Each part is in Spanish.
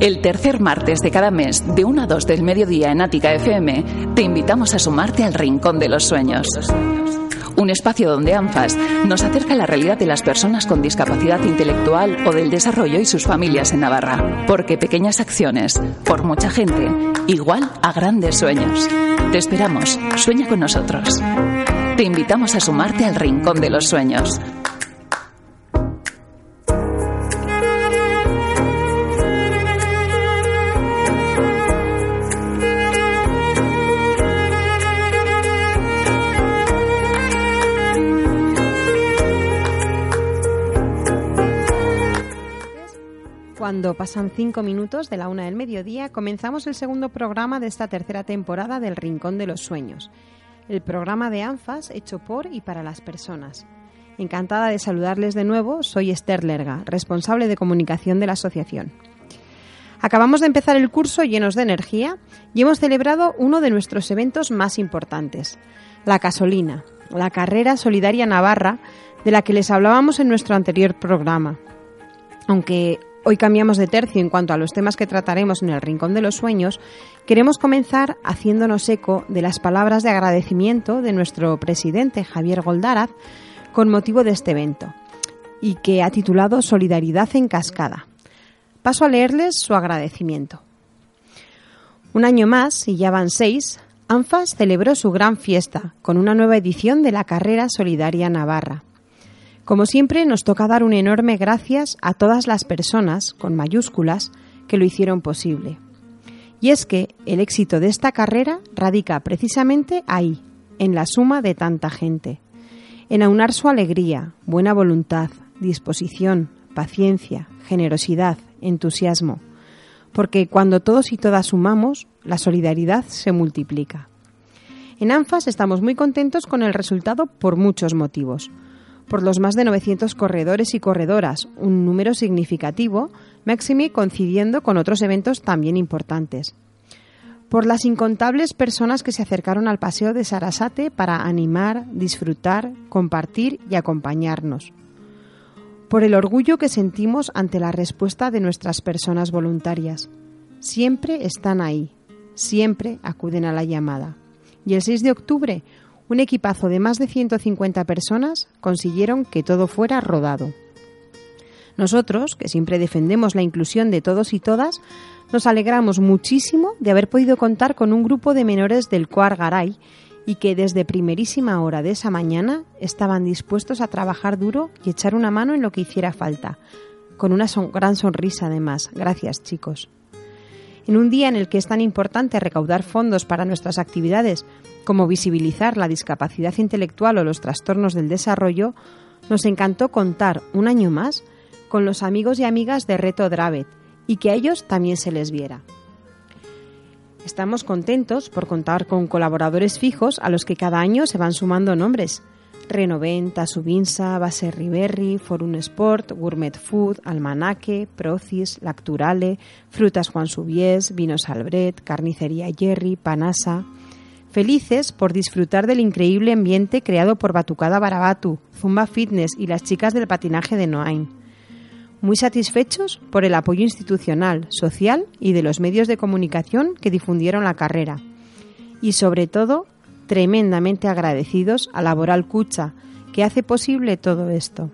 El tercer martes de cada mes, de 1 a 2 del mediodía en Ática FM, te invitamos a sumarte al Rincón de los Sueños. Un espacio donde ANFAS nos acerca a la realidad de las personas con discapacidad intelectual o del desarrollo y sus familias en Navarra. Porque pequeñas acciones, por mucha gente, igual a grandes sueños. Te esperamos, sueña con nosotros. Te invitamos a sumarte al Rincón de los Sueños. Cuando pasan cinco minutos de la una del mediodía, comenzamos el segundo programa de esta tercera temporada del Rincón de los Sueños, el programa de ANFAS hecho por y para las personas. Encantada de saludarles de nuevo, soy Esther Lerga, responsable de comunicación de la asociación. Acabamos de empezar el curso llenos de energía y hemos celebrado uno de nuestros eventos más importantes, la Casolina, la carrera solidaria navarra de la que les hablábamos en nuestro anterior programa. Aunque Hoy cambiamos de tercio en cuanto a los temas que trataremos en el Rincón de los Sueños. Queremos comenzar haciéndonos eco de las palabras de agradecimiento de nuestro presidente Javier Goldaraz con motivo de este evento y que ha titulado Solidaridad en Cascada. Paso a leerles su agradecimiento. Un año más, y ya van seis, ANFAS celebró su gran fiesta con una nueva edición de la Carrera Solidaria Navarra. Como siempre, nos toca dar un enorme gracias a todas las personas, con mayúsculas, que lo hicieron posible. Y es que el éxito de esta carrera radica precisamente ahí, en la suma de tanta gente, en aunar su alegría, buena voluntad, disposición, paciencia, generosidad, entusiasmo, porque cuando todos y todas sumamos, la solidaridad se multiplica. En ANFAS estamos muy contentos con el resultado por muchos motivos por los más de 900 corredores y corredoras, un número significativo, Maximi coincidiendo con otros eventos también importantes. Por las incontables personas que se acercaron al paseo de Sarasate para animar, disfrutar, compartir y acompañarnos. Por el orgullo que sentimos ante la respuesta de nuestras personas voluntarias. Siempre están ahí, siempre acuden a la llamada. Y el 6 de octubre, un equipazo de más de 150 personas consiguieron que todo fuera rodado. Nosotros, que siempre defendemos la inclusión de todos y todas, nos alegramos muchísimo de haber podido contar con un grupo de menores del Coar Garay y que desde primerísima hora de esa mañana estaban dispuestos a trabajar duro y echar una mano en lo que hiciera falta, con una gran sonrisa además. Gracias, chicos. En un día en el que es tan importante recaudar fondos para nuestras actividades como visibilizar la discapacidad intelectual o los trastornos del desarrollo, nos encantó contar un año más con los amigos y amigas de Reto Dravet y que a ellos también se les viera. Estamos contentos por contar con colaboradores fijos a los que cada año se van sumando nombres. Renoventa, Subinsa, Base Riberri, Forum Sport, Gourmet Food, Almanaque, Procis, Lacturale, Frutas Juan Subies, Vinos Albret, Carnicería Jerry, Panasa, Felices por disfrutar del increíble ambiente creado por Batucada Barabatu, Zumba Fitness y las chicas del patinaje de Noain. Muy satisfechos por el apoyo institucional, social y de los medios de comunicación que difundieron la carrera. Y sobre todo, tremendamente agradecidos a Laboral Cucha, que hace posible todo esto.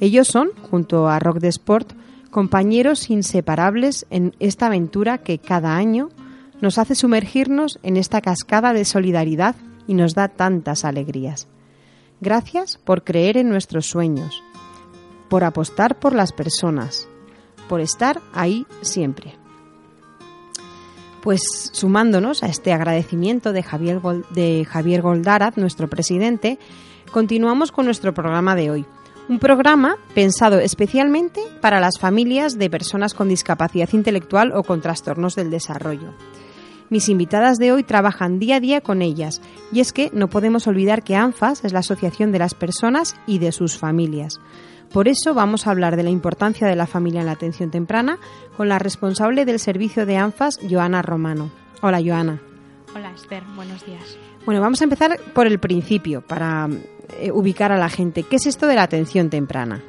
Ellos son, junto a Rock de Sport, compañeros inseparables en esta aventura que cada año nos hace sumergirnos en esta cascada de solidaridad y nos da tantas alegrías. Gracias por creer en nuestros sueños, por apostar por las personas, por estar ahí siempre. Pues sumándonos a este agradecimiento de Javier, de Javier Goldaraz, nuestro presidente, continuamos con nuestro programa de hoy. Un programa pensado especialmente para las familias de personas con discapacidad intelectual o con trastornos del desarrollo. Mis invitadas de hoy trabajan día a día con ellas y es que no podemos olvidar que ANFAS es la asociación de las personas y de sus familias. Por eso vamos a hablar de la importancia de la familia en la atención temprana con la responsable del servicio de ANFAS, Joana Romano. Hola, Joana. Hola, Esther. Buenos días. Bueno, vamos a empezar por el principio para eh, ubicar a la gente. ¿Qué es esto de la atención temprana?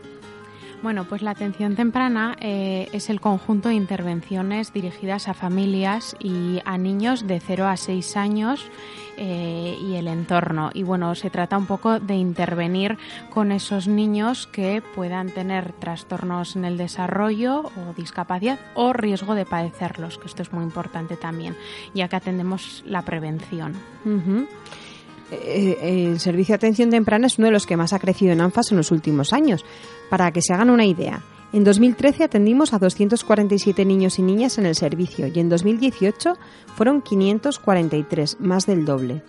Bueno, pues la atención temprana eh, es el conjunto de intervenciones dirigidas a familias y a niños de 0 a 6 años eh, y el entorno. Y bueno, se trata un poco de intervenir con esos niños que puedan tener trastornos en el desarrollo o discapacidad o riesgo de padecerlos, que esto es muy importante también, ya que atendemos la prevención. El servicio de atención temprana es uno de los que más ha crecido en ANFAS en los últimos años. Para que se hagan una idea, en 2013 atendimos a 247 niños y niñas en el servicio y en 2018 fueron 543, más del doble.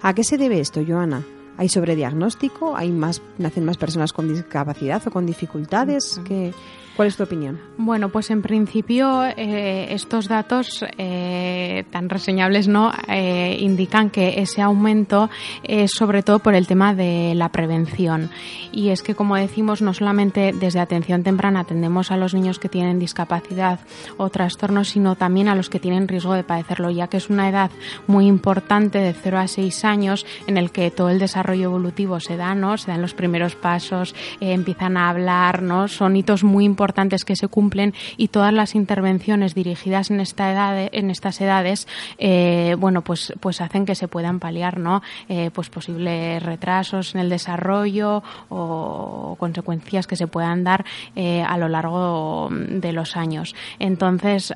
¿A qué se debe esto, Joana? ¿Hay sobrediagnóstico? ¿Hay más, nacen más personas con discapacidad o con dificultades? que ¿Cuál es tu opinión? Bueno, pues en principio eh, estos datos eh, tan reseñables no eh, indican que ese aumento es sobre todo por el tema de la prevención. Y es que, como decimos, no solamente desde atención temprana atendemos a los niños que tienen discapacidad o trastornos, sino también a los que tienen riesgo de padecerlo, ya que es una edad muy importante de 0 a 6 años en el que todo el desarrollo evolutivo se da, ¿no? Se dan los primeros pasos, empiezan a hablar, ¿no? Son hitos muy importantes importantes que se cumplen y todas las intervenciones dirigidas en esta edad, en estas edades, eh, bueno, pues, pues hacen que se puedan paliar, ¿no? Eh, pues posibles retrasos en el desarrollo o consecuencias que se puedan dar eh, a lo largo de los años. Entonces,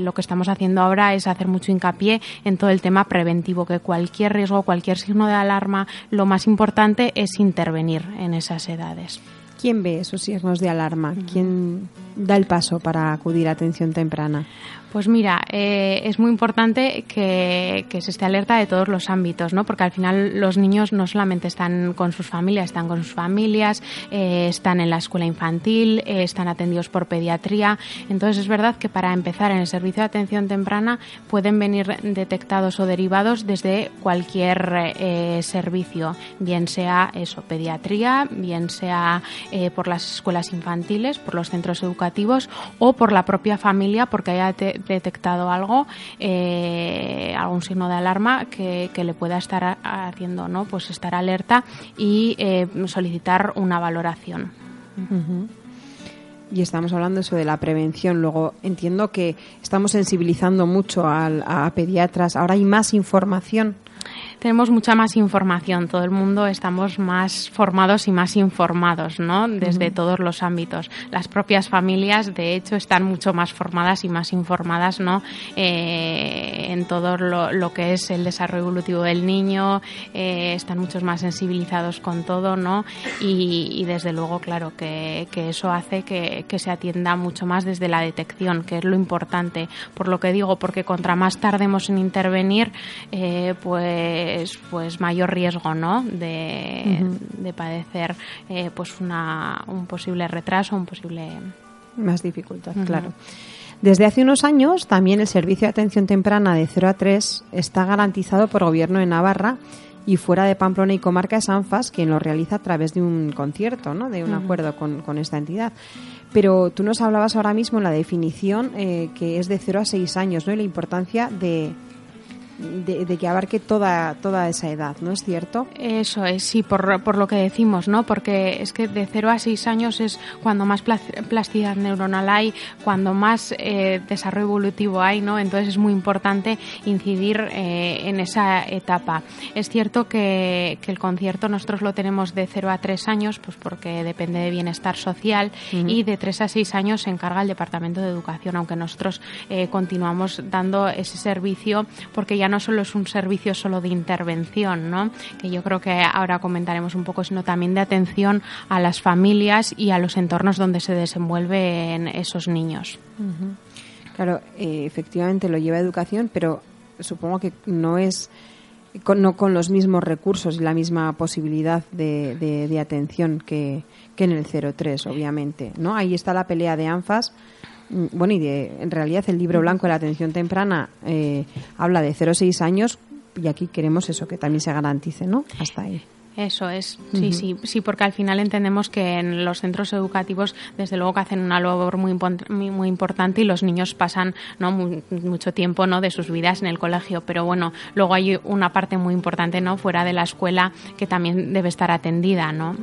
lo que estamos haciendo ahora es hacer mucho hincapié en todo el tema preventivo, que cualquier riesgo, cualquier signo de alarma, lo más importante es intervenir en esas edades. ¿Quién ve esos signos de alarma? ¿Quién da el paso para acudir a atención temprana? Pues mira, eh, es muy importante que, se esté alerta de todos los ámbitos, ¿no? Porque al final los niños no solamente están con sus familias, están con sus familias, eh, están en la escuela infantil, eh, están atendidos por pediatría. Entonces es verdad que para empezar en el servicio de atención temprana pueden venir detectados o derivados desde cualquier servicio, bien sea eso, pediatría, bien sea por las escuelas infantiles, por los centros educativos o por la propia familia, porque haya detectado algo, eh, algún signo de alarma que, le pueda estar haciendo, ¿no? Pues estar alerta y eh, solicitar una valoración. Y estamos hablando eso de la prevención. Luego entiendo que estamos sensibilizando mucho a pediatras. Ahora hay más información tenemos mucha más información, todo el mundo estamos más formados y más informados, ¿no? Desde todos los ámbitos. Las propias familias, de hecho, están mucho más formadas y más informadas, ¿no? Eh, en todo lo, que es el desarrollo evolutivo del niño, eh, están muchos más sensibilizados con todo, ¿no? Y, desde luego, claro, que, eso hace que, se atienda mucho más desde la detección, que es lo importante. Por lo que digo, porque contra más tardemos en intervenir, eh, pues pues, pues mayor riesgo ¿no? de, padecer eh, pues una, un posible retraso, un posible... Más dificultad, claro. Desde hace unos años, también el servicio de atención temprana de 0 a 3 está garantizado por Gobierno de Navarra y fuera de Pamplona y comarca es ANFAS quien lo realiza a través de un concierto, ¿no? de un acuerdo con, con, esta entidad. Pero tú nos hablabas ahora mismo en la definición eh, que es de 0 a 6 años ¿no? y la importancia de, de, que abarque toda, toda esa edad, ¿no es cierto? Eso es, sí, por, por lo que decimos, ¿no? Porque es que de 0 a 6 años es cuando más plasticidad neuronal hay, cuando más eh, desarrollo evolutivo hay, ¿no? Entonces es muy importante incidir eh, en esa etapa. Es cierto que, que, el concierto nosotros lo tenemos de 0 a 3 años, pues porque depende de bienestar social, y de 3 a 6 años se encarga el Departamento de Educación, aunque nosotros eh, continuamos dando ese servicio porque ya no solo es un servicio solo de intervención, ¿no? que yo creo que ahora comentaremos un poco, sino también de atención a las familias y a los entornos donde se desenvuelven esos niños. Claro, eh, efectivamente lo lleva educación, pero supongo que no es no con los mismos recursos y la misma posibilidad de, de, atención que, que, en el 03, obviamente. ¿no? Ahí está la pelea de ANFAS. Mm, bueno, y de, en realidad el libro blanco de la atención temprana eh, habla de 0-6 años y aquí queremos eso, que también se garantice, ¿no? Hasta ahí. Eso es, sí, sí, sí, porque al final entendemos que en los centros educativos, desde luego que hacen una labor muy, muy, importante y los niños pasan no mucho tiempo no de sus vidas en el colegio, pero bueno, luego hay una parte muy importante no fuera de la escuela que también debe estar atendida, ¿no?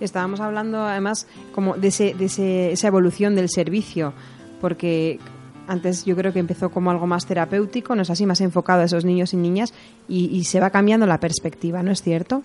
Estábamos hablando además como de, ese, de ese, esa evolución del servicio, porque antes yo creo que empezó como algo más terapéutico, no es así, más enfocado a esos niños y niñas y, se va cambiando la perspectiva, ¿no es cierto?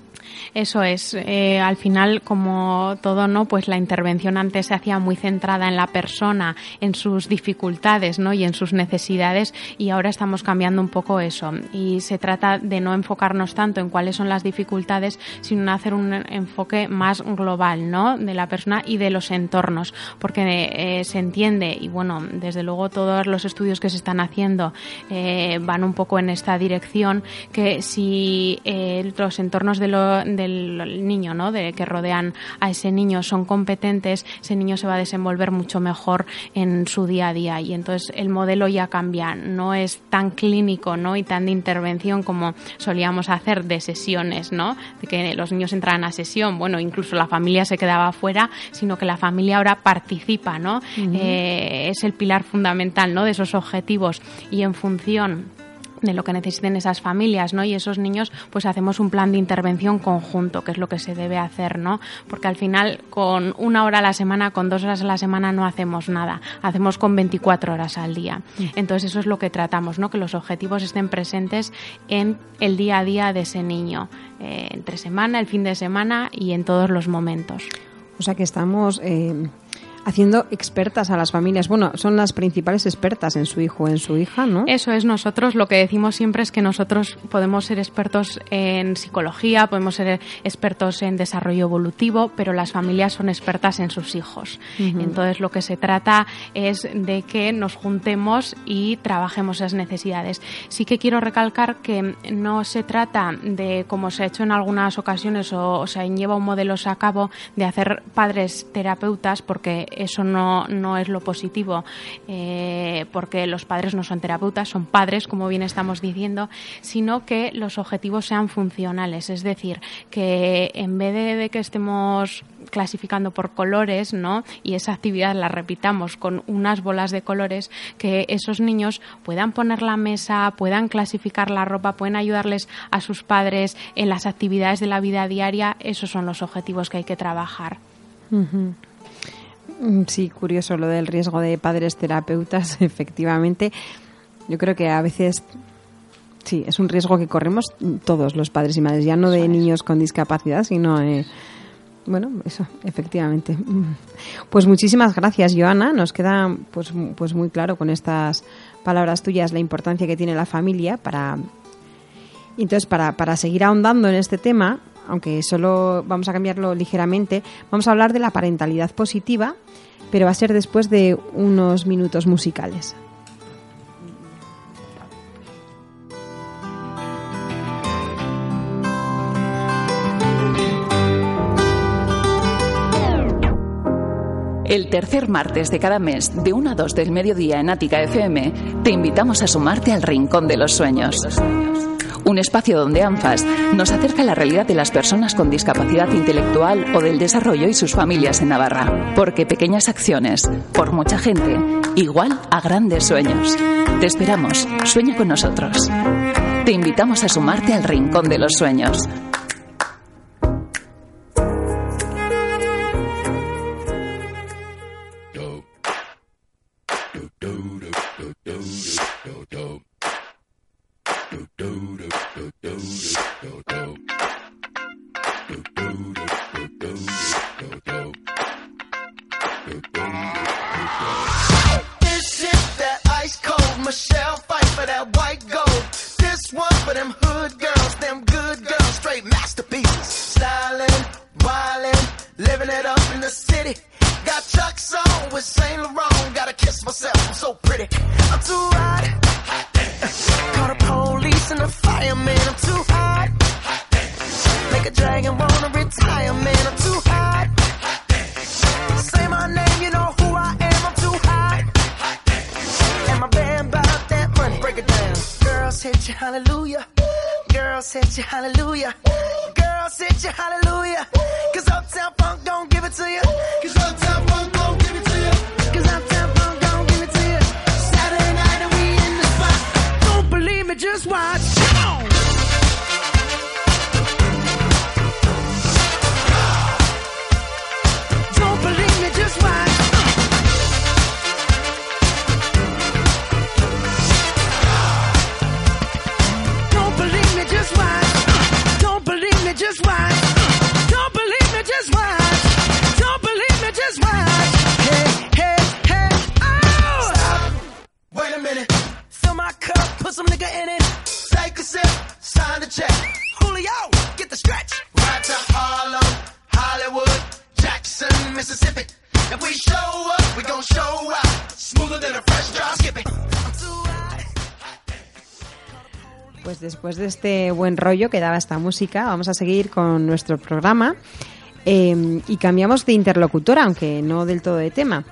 Eso es. Eh, al final, como todo, ¿no? Pues la intervención antes se hacía muy centrada en la persona, en sus dificultades, ¿no? Y en sus necesidades y ahora estamos cambiando un poco eso. Y se trata de no enfocarnos tanto en cuáles son las dificultades, sino hacer un enfoque más global, ¿no? De la persona y de los entornos, porque eh, se entiende y bueno, desde luego todo los estudios que se están haciendo eh, van un poco en esta dirección, que si eh, los entornos de del niño, ¿no? de que rodean a ese niño son competentes, ese niño se va a desenvolver mucho mejor en su día a día y entonces el modelo ya cambia, no es tan clínico, ¿no? y tan de intervención como solíamos hacer de sesiones, ¿no? de que los niños entraban a sesión, bueno, incluso la familia se quedaba fuera, sino que la familia ahora participa, ¿no? Eh, es el pilar fundamental de esos objetivos y en función de lo que necesiten esas familias, ¿no? Y esos niños, pues hacemos un plan de intervención conjunto, que es lo que se debe hacer, ¿no? Porque al final, con una hora a la semana, con dos horas a la semana, no hacemos nada. Hacemos con 24 horas al día. Mm. Entonces, eso es lo que tratamos, ¿no? Que los objetivos estén presentes en el día a día de ese niño, eh, entre semana, el fin de semana y en todos los momentos. O sea que estamos eh, haciendo expertas a las familias. Bueno, son las principales expertas en su hijo o en su hija, ¿no? Eso es, nosotros lo que decimos siempre es que nosotros podemos ser expertos en psicología, podemos ser expertos en desarrollo evolutivo, pero las familias son expertas en sus hijos. Entonces, lo que se trata es de que nos juntemos y trabajemos esas necesidades. Sí que quiero recalcar que no se trata de, como se ha hecho en algunas ocasiones o, se lleva un modelo a cabo, de hacer padres terapeutas, porque eso no, no es lo positivo, eh, porque los padres no son terapeutas, son padres, como bien estamos diciendo, sino que los objetivos sean funcionales, es decir, que en vez de, que estemos clasificando por colores, ¿no? Y esa actividad la repitamos con unas bolas de colores, que esos niños puedan poner la mesa, puedan clasificar la ropa, pueden ayudarles a sus padres en las actividades de la vida diaria, esos son los objetivos que hay que trabajar. Sí, curioso lo del riesgo de padres terapeutas, efectivamente. Yo creo que a veces sí, es un riesgo que corremos todos los padres y madres, ya no de niños con discapacidad, sino eh, bueno, eso, efectivamente. Pues muchísimas gracias, Joana. Nos queda pues, pues muy claro con estas palabras tuyas la importancia que tiene la familia para entonces para, para seguir ahondando en este tema, aunque solo vamos a cambiarlo ligeramente, vamos a hablar de la parentalidad positiva, pero va a ser después de unos minutos musicales. El tercer martes de cada mes, de 1 a 2 del mediodía en Ática FM, te invitamos a sumarte al Rincón de los Sueños un espacio donde ANFAS nos acerca a la realidad de las personas con discapacidad intelectual o del desarrollo y sus familias en Navarra. Porque pequeñas acciones, por mucha gente, igual a grandes sueños. Te esperamos, sueña con nosotros. Te invitamos a sumarte al Rincón de los Sueños. Pues después de este buen rollo que daba esta música, vamos a seguir con nuestro programa eh, y cambiamos de interlocutora, aunque no del todo de tema.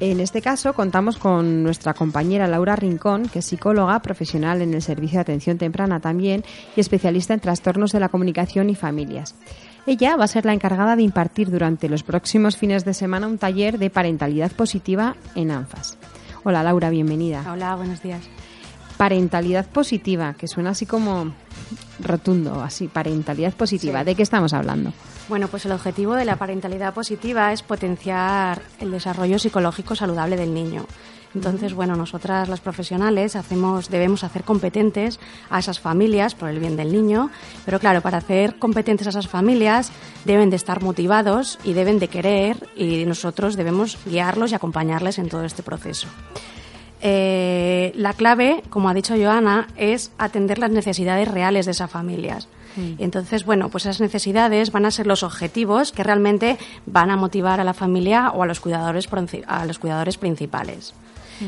En este caso contamos con nuestra compañera Laura Rincón, que es psicóloga profesional en el Servicio de Atención Temprana también y especialista en trastornos de la comunicación y familias. Ella va a ser la encargada de impartir durante los próximos fines de semana un taller de parentalidad positiva en ANFAS. Hola Laura, bienvenida. Hola, buenos días. Parentalidad positiva, que suena así como rotundo, así, parentalidad positiva. Sí. ¿De qué estamos hablando? Bueno, pues el objetivo de la parentalidad positiva es potenciar el desarrollo psicológico saludable del niño. Entonces, bueno, nosotras las profesionales hacemos, debemos hacer competentes a esas familias por el bien del niño, pero claro, para hacer competentes a esas familias deben de estar motivados y deben de querer y nosotros debemos guiarlos y acompañarles en todo este proceso. Eh, la clave, como ha dicho Joana, es atender las necesidades reales de esas familias. Entonces, bueno, pues esas necesidades van a ser los objetivos que realmente van a motivar a la familia o a los cuidadores, a los cuidadores principales.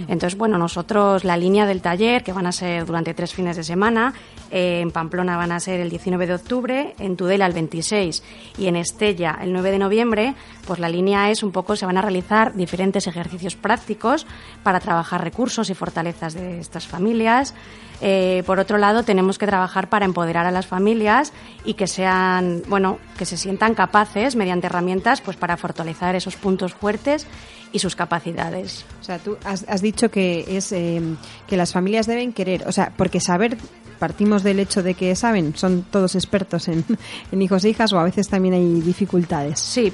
Entonces, bueno, nosotros la línea del taller, que van a ser durante tres fines de semana, eh, en Pamplona van a ser el 19 de octubre, en Tudela el 26 y en Estella el 9 de noviembre, pues la línea es un poco, se van a realizar diferentes ejercicios prácticos para trabajar recursos y fortalezas de estas familias. Eh, por otro lado, tenemos que trabajar para empoderar a las familias y que sean, bueno, que se sientan capaces mediante herramientas, pues para fortalecer esos puntos fuertes y sus capacidades. O sea, tú has, has dicho que es eh, que las familias deben querer, o sea, porque saber partimos del hecho de que saben, son todos expertos en, en hijos e hijas o a veces también hay dificultades. Sí,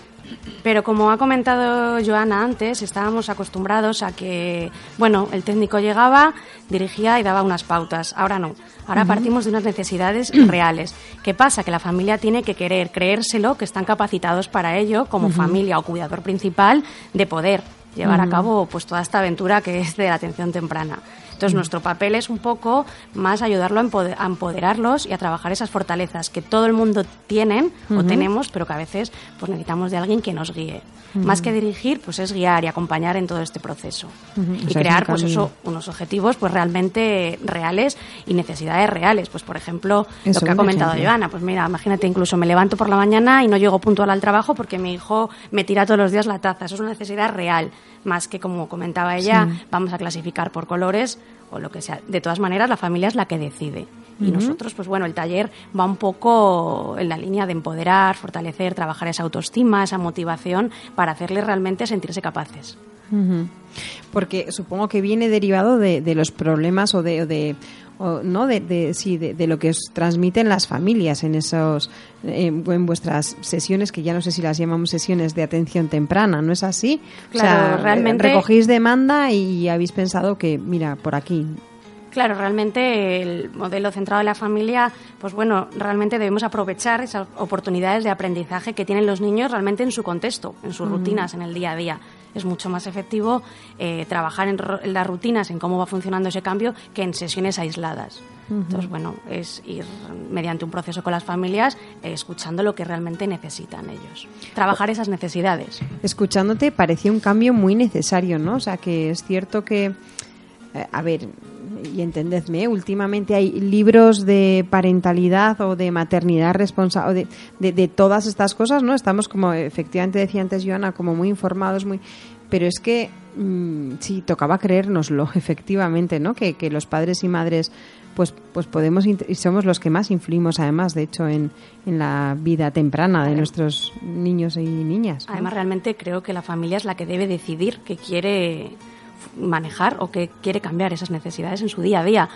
pero como ha comentado Joana antes, estábamos acostumbrados a que, bueno, el técnico llegaba, dirigía y daba unas pautas. Ahora no. Ahora partimos de unas necesidades reales. ¿Qué pasa? Que la familia tiene que querer, creérselo, que están capacitados para ello, como familia o cuidador principal, de poder llevar a cabo pues toda esta aventura que es de la atención temprana. Entonces, nuestro papel es un poco más ayudarlo a empode- a empoderarlos y a trabajar esas fortalezas que todo el mundo tienen o tenemos, pero que a veces pues necesitamos de alguien que nos guíe. Más que dirigir, pues es guiar y acompañar en todo este proceso. Y sea, crear pues eso, unos objetivos pues realmente reales y necesidades reales. Pues por ejemplo, Eso, lo que ha comentado. Joana, pues mira, imagínate incluso me levanto por la mañana y no llego puntual al trabajo porque mi hijo me tira todos los días la taza. Eso es una necesidad real, más que como comentaba ella, vamos a clasificar por colores o lo que sea. De todas maneras, la familia es la que decide. Y nosotros, pues bueno, el taller va un poco en la línea de empoderar, fortalecer, trabajar esa autoestima, esa motivación para hacerles realmente sentirse capaces. Porque supongo que viene derivado de, de los problemas o de, o de o, no de, de- sí de, de lo que os transmiten las familias en esos en, en vuestras sesiones que ya no sé si las llamamos sesiones de atención temprana no es así Claro, o sea, realmente- recogéis demanda y habéis pensado que mira por aquí. Claro, realmente el modelo centrado en la familia, pues bueno, realmente debemos aprovechar esas oportunidades de aprendizaje que tienen los niños realmente en su contexto, en sus rutinas, en el día a día. Es mucho más efectivo eh, trabajar en, las rutinas, en cómo va funcionando ese cambio, que en sesiones aisladas. Entonces, bueno, es ir mediante un proceso con las familias, eh, escuchando lo que realmente necesitan ellos. Trabajar esas necesidades. escuchándote parecía un cambio muy necesario no o sea que es cierto que eh, a ver y entendedme, ¿eh? últimamente hay libros de parentalidad o de maternidad responsable, de, de, todas estas cosas, ¿no? Estamos como, efectivamente decía antes Joana, como muy informados, muy... Pero es que mm, sí, tocaba creérnoslo, efectivamente, ¿no? Que, que los padres y madres pues, pues podemos y somos los que más influimos además, de hecho, en, en la vida temprana de nuestros niños y niñas. Además, realmente creo que la familia es la que debe decidir que quiere manejar o que quiere cambiar esas necesidades en su día a día.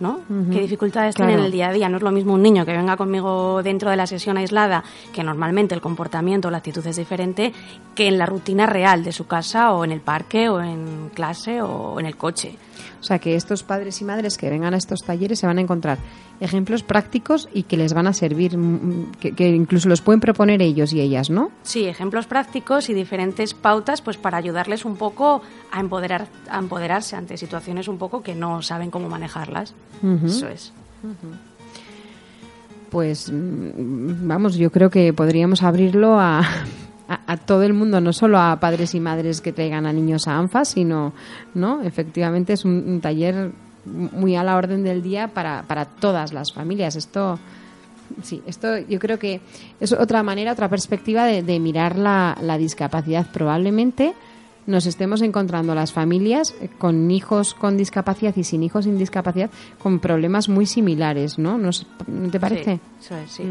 ¿no? ¿Qué dificultades Claro. tiene en el día a día? No es lo mismo un niño que venga conmigo dentro de la sesión aislada, que normalmente el comportamiento o la actitud es diferente, que en la rutina real de su casa o en el parque o en clase o en el coche. O sea, que estos padres y madres que vengan a estos talleres se van a encontrar ejemplos prácticos y que les van a servir, mm, que, que incluso los pueden proponer ellos y ellas, ¿no? Sí, ejemplos prácticos y diferentes pautas pues para ayudarles un poco a, empoderar, a empoderarse ante situaciones un poco que no saben cómo manejarlas. Eso es. Pues mm, vamos, yo creo que podríamos abrirlo a, a, todo el mundo, no solo a padres y madres que traigan a niños a ANFAS, sino, ¿no? Efectivamente es un, un taller muy a la orden del día para, para todas las familias. Esto, sí, esto yo creo que es otra manera, otra perspectiva de, de mirar la, la discapacidad. Probablemente nos estemos encontrando las familias con hijos con discapacidad y sin hijos sin discapacidad con problemas muy similares, ¿no? ¿No se- ¿no te parece? Sí, sí.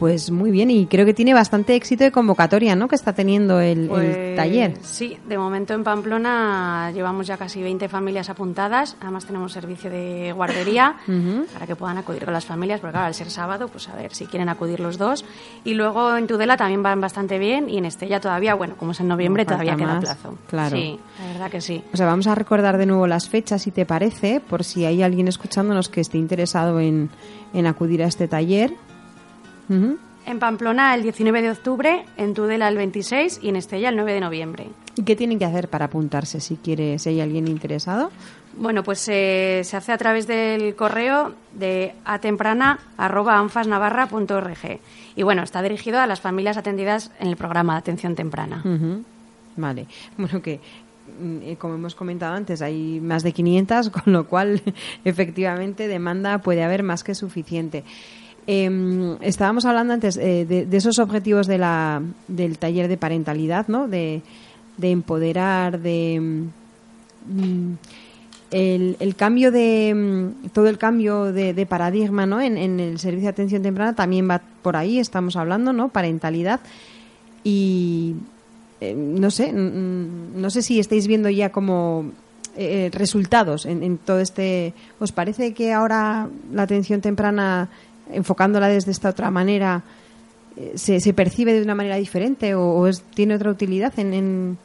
Pues muy bien, y creo que tiene bastante éxito de convocatoria, ¿no? Que está teniendo el, el Pues, taller. Sí, de momento en Pamplona llevamos ya casi 20 familias apuntadas. Además tenemos servicio de guardería para que puedan acudir con las familias, porque claro, al ser sábado, pues a ver si quieren acudir los dos. Y luego en Tudela también van bastante bien y en Estella todavía, bueno, como es en noviembre, No, todavía queda más, plazo. claro. Sí, la verdad que sí. O sea, vamos a recordar de nuevo las fechas, si te parece, por si hay alguien escuchándonos que esté interesado en, en acudir a este taller. En Pamplona el 19 de octubre, en Tudela el 26 y en Estella el 9 de noviembre. ¿Y qué tienen que hacer para apuntarse si quiere, si hay alguien interesado? Bueno, pues eh, se hace a través del correo de atemprana.anfasnavarra.org. Y bueno, está dirigido a las familias atendidas en el programa de atención temprana. Vale. Bueno, que mm, eh, como hemos comentado antes, hay más de 500, con lo cual efectivamente demanda puede haber más que suficiente. Eh, estábamos hablando antes eh, de, de esos objetivos de la, del taller de parentalidad, ¿no? De, de empoderar, de mm, el, cambio de mm, todo el cambio de, paradigma, ¿no? En, el servicio de atención temprana también va por ahí. Estamos hablando, ¿no? Parentalidad y eh, no sé, no sé si estáis viendo ya como eh, resultados en, en todo este. ¿Os parece que ahora la atención temprana, enfocándola desde esta otra manera, eh, se, se percibe de una manera diferente o, es- tiene otra utilidad en, en,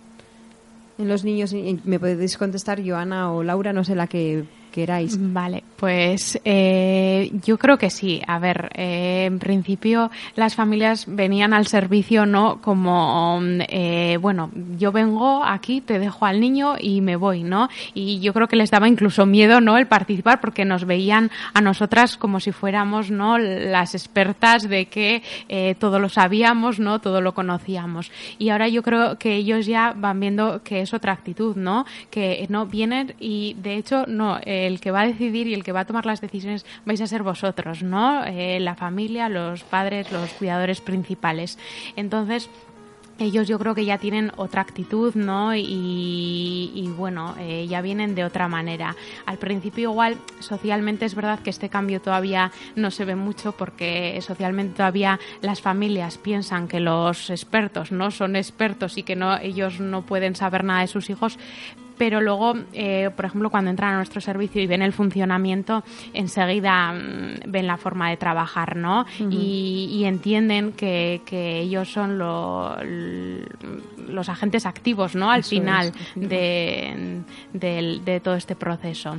los niños? Me podéis contestar, Joana o Laura, no sé la que queráis. Vale, pues eh, yo creo que sí. A ver, eh, en principio las familias venían al servicio, ¿no? Como, eh, bueno, yo vengo aquí, te dejo al niño y me voy, ¿no? Y yo creo que les daba incluso miedo, ¿no? El participar porque nos veían a nosotras como si fuéramos, ¿no? Las expertas de que eh, todo lo sabíamos, ¿no? Todo lo conocíamos. Y ahora yo creo que ellos ya van viendo que es otra actitud, ¿no? Que no vienen y de hecho no, el que va a decidir y el que va a tomar las decisiones vais a ser vosotros, ¿no? Eh, la familia, los padres, los cuidadores principales. Entonces, ellos yo creo que ya tienen otra actitud, ¿no? Y, bueno, eh, ya vienen de otra manera. Al principio igual socialmente es verdad que este cambio todavía no se ve mucho porque socialmente todavía las familias piensan que los expertos no son expertos y que no ellos no pueden saber nada de sus hijos, pero luego, eh, por ejemplo, cuando entran a nuestro servicio y ven el funcionamiento, enseguida mm, ven la forma de trabajar, ¿no? y, y entienden que, que ellos son lo- los agentes activos, ¿no? Al Eso final de, del- de todo este proceso.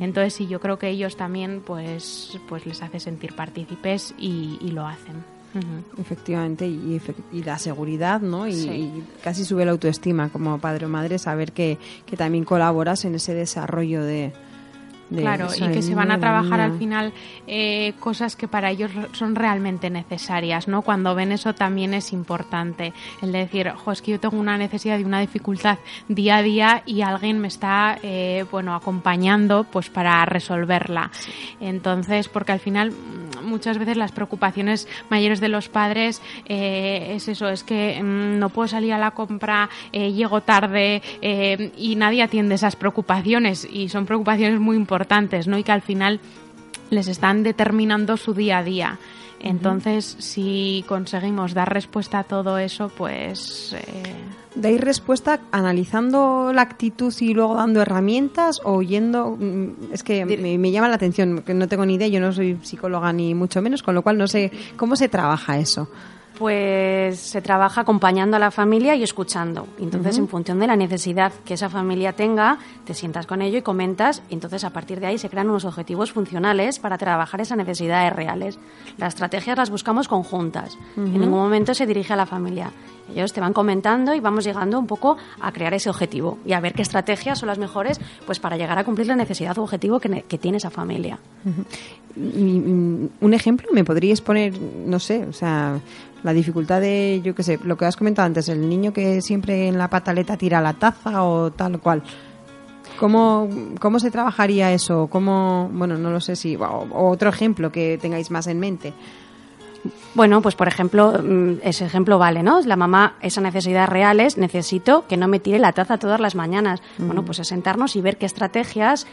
Entonces, sí, yo creo que ellos también, pues, pues les hace sentir partícipes y, y lo hacen. Efectivamente, y, y la seguridad, ¿no? Y, Sí. y casi sube la autoestima como padre o madre saber que, que también colaboras en ese desarrollo de, de- Claro, y que se van a trabajar al final eh, cosas que para ellos son realmente necesarias, ¿no? Cuando ven eso también es importante. El de decir, jo, es que yo tengo una necesidad y una dificultad día a día y alguien me está, eh, bueno, acompañando pues para resolverla. Entonces, porque al final mm, muchas veces las preocupaciones mayores de los padres eh, es eso, es que mm, no puedo salir a la compra, eh, llego tarde eh, y nadie atiende esas preocupaciones y son preocupaciones muy importantes, ¿no? Y que al final les están determinando su día a día. Entonces, si conseguimos dar respuesta a todo eso, pues eh, ¿Dais respuesta analizando la actitud y luego dando herramientas o yendo...? mm, Es que me, me llama la atención, que no tengo ni idea, yo no soy psicóloga ni mucho menos, con lo cual no sé cómo se trabaja eso. Pues se trabaja acompañando a la familia y escuchando. Entonces, en función de la necesidad que esa familia tenga, te sientas con ello y comentas. Y entonces, a partir de ahí, se crean unos objetivos funcionales para trabajar esas necesidades reales. Las estrategias las buscamos conjuntas. En ningún momento se dirige a la familia. Ellos te van comentando y vamos llegando un poco a crear ese objetivo y a ver qué estrategias son las mejores pues para llegar a cumplir la necesidad o objetivo que, ne- que tiene esa familia. Un ejemplo, ¿me podríais poner, no sé, o sea, la dificultad de, yo qué sé, lo que has comentado antes, el niño que siempre en la pataleta tira la taza o tal cual? ¿Cómo, cómo se trabajaría eso? ¿Cómo, bueno, no lo sé si, o, o otro ejemplo que tengáis más en mente? Bueno, pues por ejemplo, mm, ese ejemplo vale, ¿no? La mamá, esa necesidad real es, necesito que no me tire la taza todas las mañanas. Bueno, pues es sentarnos y ver qué estrategias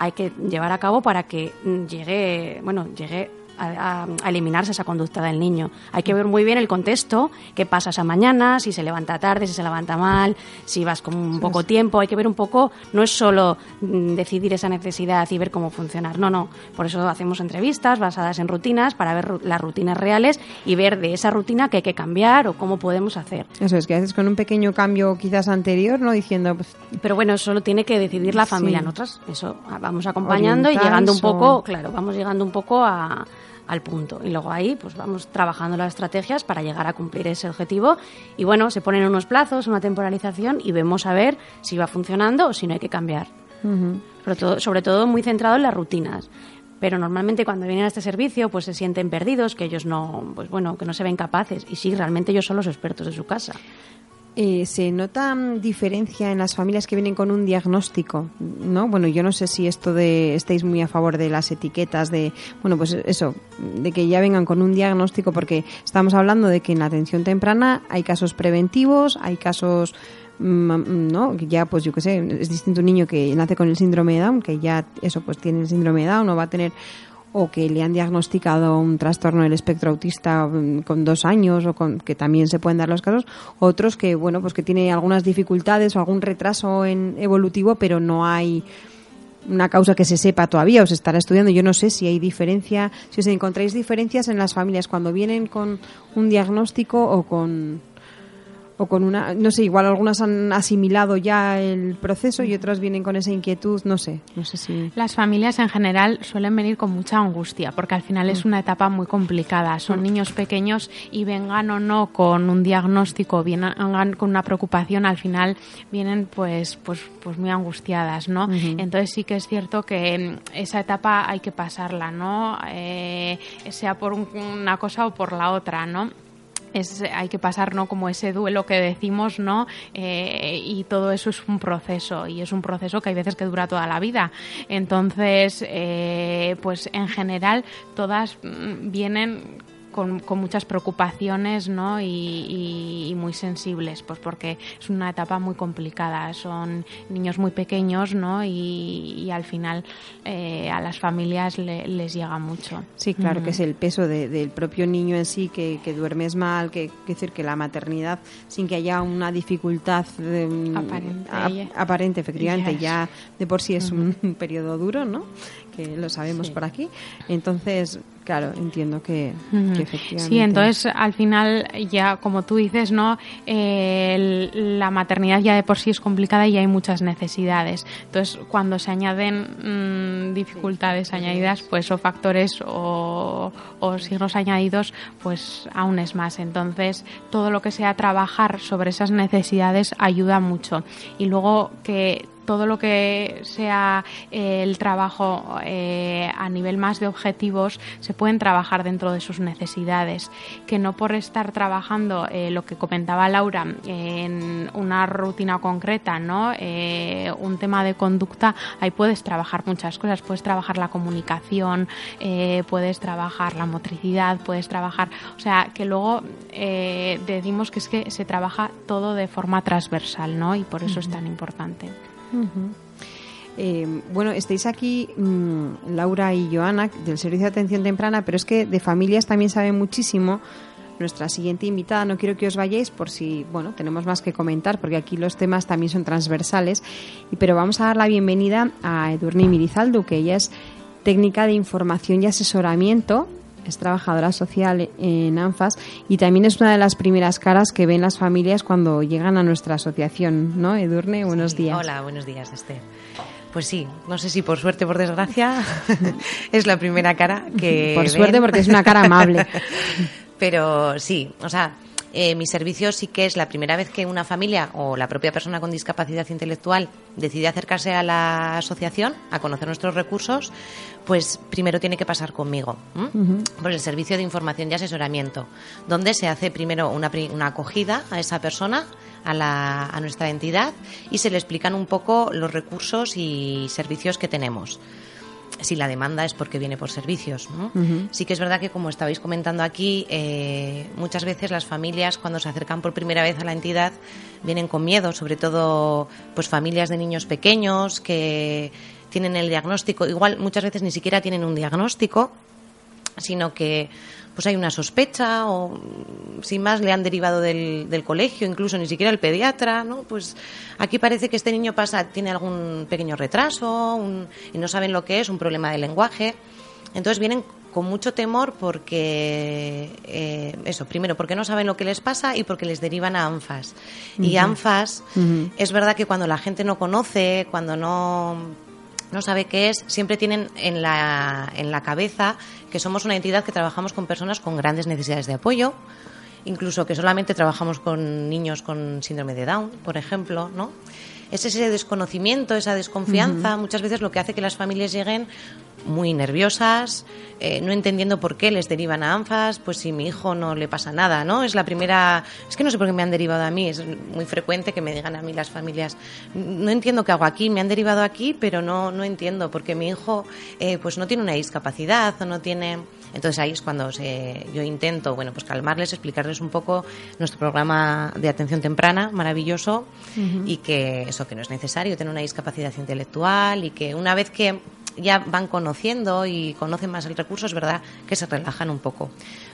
hay que llevar a cabo para que llegue, bueno, llegue a, a- a eliminarse esa conducta del niño. Hay que ver muy bien el contexto, qué pasa esa mañana, si se levanta tarde, si se levanta mal, si vas con un poco tiempo. Hay que ver un poco, no es solo mm, decidir esa necesidad y ver cómo funcionar. No, no. Por eso hacemos entrevistas basadas en rutinas para ver las rutinas reales y ver de esa rutina qué hay que cambiar o cómo podemos hacer. Eso es, que haces con un pequeño cambio quizás anterior, ¿no? Diciendo, pues, Pero bueno, eso lo tiene que decidir la familia. Sí. Nosotras, eso, ah, vamos acompañando y llegando un poco, o- claro, vamos llegando un poco a- al punto. Y luego ahí, pues vamos trabajando las estrategias para llegar a cumplir ese objetivo. Y bueno, se ponen unos plazos, una temporalización y vemos a ver si va funcionando o si no hay que cambiar. sobre, todo, sobre todo muy centrado en las rutinas. Pero normalmente cuando vienen a este servicio, pues se sienten perdidos, que ellos no, pues bueno, que no se ven capaces. Y sí, realmente ellos son los expertos de su casa. Eh, ¿Se nota mm, diferencia en las familias que vienen con un diagnóstico? ¿No? Bueno, yo no sé si esto de estáis muy a favor de las etiquetas, de, bueno, pues eso, de que ya vengan con un diagnóstico, porque estamos hablando de que en la atención temprana hay casos preventivos, hay casos, mm, ¿no? Que ya, pues yo qué sé, es distinto un niño que nace con el síndrome de Down, que ya, eso, pues tiene el síndrome de Down o va a tener o que le han diagnosticado un trastorno del espectro autista mm, con dos años o con que también se pueden dar los casos. Otros que bueno pues que tiene algunas dificultades o algún retraso en evolutivo pero no hay una causa que se sepa todavía o se estará estudiando. Yo no sé si hay diferencia si os encontráis diferencias en las familias cuando vienen con un diagnóstico o con o con una, no sé, igual algunas han asimilado ya el proceso y otras vienen con esa inquietud, no sé, no sé si... Las familias en general suelen venir con mucha angustia porque al final es una etapa muy complicada. Son niños pequeños y vengan o no con un diagnóstico, vengan con una preocupación, al final vienen pues pues pues muy angustiadas, ¿no? Entonces sí que es cierto que mm, esa etapa hay que pasarla, ¿no? Eh, sea por un- una cosa o por la otra, ¿no? Es, hay que pasar no como ese duelo que decimos no Eh, y todo eso es un proceso y es un proceso que hay veces que dura toda la vida. Entonces eh, pues en general todas mm, vienen con, con muchas preocupaciones ¿no? y, y- y muy sensibles, pues porque es una etapa muy complicada. Son niños muy pequeños ¿no? y, y al final eh, a las familias le- les llega mucho. Sí, claro, que es el peso de- del propio niño en sí, que, que duermes mal, que, que decir que la maternidad, sin que haya una dificultad de, mm, Aparente, efectivamente, ya de por sí es un periodo duro, ¿no? Que lo sabemos por aquí. Entonces, claro, entiendo que, que efectivamente. Sí, entonces al final ya como tú dices, ¿no? Eh, la maternidad ya de por sí es complicada y hay muchas necesidades. Entonces cuando se añaden mm, dificultades añadidas, pues o factores o, o signos añadidos, pues aún es más. Entonces todo lo que sea trabajar sobre esas necesidades ayuda mucho. Y luego que todo lo que sea eh, el trabajo eh, a nivel más de objetivos se pueden trabajar dentro de sus necesidades, que no por estar trabajando eh, lo que comentaba Laura en una rutina concreta, ¿no? un tema de conducta, ahí puedes trabajar muchas cosas, puedes trabajar la comunicación, puedes trabajar la motricidad, puedes trabajar, o sea, que luego decimos que es que se trabaja todo de forma transversal, ¿no? Y por eso es tan importante. Eh, bueno, estáis aquí mm, Laura y Joana del Servicio de Atención Temprana, pero es que de familias también sabe muchísimo nuestra siguiente invitada. No quiero que os vayáis por si, bueno, tenemos más que comentar, porque aquí los temas también son transversales. Pero vamos a dar la bienvenida a Edurne Mirizaldu, que ella es técnica de información y asesoramiento es trabajadora social en ANFAS y también es una de las primeras caras que ven las familias cuando llegan a nuestra asociación, ¿no? Edurne, buenos días. Hola, buenos días, Esther. Pues sí, no sé si por suerte o por desgracia es la primera cara que. Por suerte, porque es una cara amable. Pero sí, o sea, eh, mi servicio sí que es la primera vez que una familia o la propia persona con discapacidad intelectual decide acercarse a la asociación, a conocer nuestros recursos, pues primero tiene que pasar conmigo, por el servicio de información y asesoramiento, donde se hace primero una, una acogida a esa persona, a, la, a nuestra entidad, y se le explican un poco los recursos y servicios que tenemos si la demanda es porque viene por servicios. Sí que es verdad que, como estabais comentando aquí, eh, muchas veces las familias, cuando se acercan por primera vez a la entidad, vienen con miedo, sobre todo pues familias de niños pequeños que tienen el diagnóstico, igual muchas veces ni siquiera tienen un diagnóstico, sino que pues hay una sospecha o sin más le han derivado del, del, colegio, incluso ni siquiera el pediatra, ¿no? Pues aquí parece que este niño pasa, tiene algún pequeño retraso y no saben lo que es, un problema de lenguaje. Entonces vienen con mucho temor porque, eh, eso, primero, porque no saben lo que les pasa y porque les derivan a ANFAS. Y ANFAS, es verdad que cuando la gente no conoce, cuando no no sabe qué es, siempre tienen en la, en la cabeza que somos una entidad que trabajamos con personas con grandes necesidades de apoyo, incluso que solamente trabajamos con niños con síndrome de Down, por ejemplo, ¿no? Es ese desconocimiento, esa desconfianza, muchas veces lo que hace que las familias lleguen muy nerviosas, eh, no entendiendo por qué les derivan a ANFAS, pues si mi hijo no le pasa nada, ¿no? Es la primera, es que no sé por qué me han derivado a mí, es muy frecuente que me digan a mí las familias, no entiendo qué hago aquí, me han derivado aquí, pero no, no entiendo, porque mi hijo eh, pues no tiene una discapacidad o no tiene... Entonces ahí es cuando yo intento, bueno, pues calmarles, explicarles un poco nuestro programa de atención temprana, maravilloso, y que eso, que no es necesario tener una discapacidad intelectual y que una vez que ya van conociendo y conocen más el recurso, es verdad que se relajan un poco.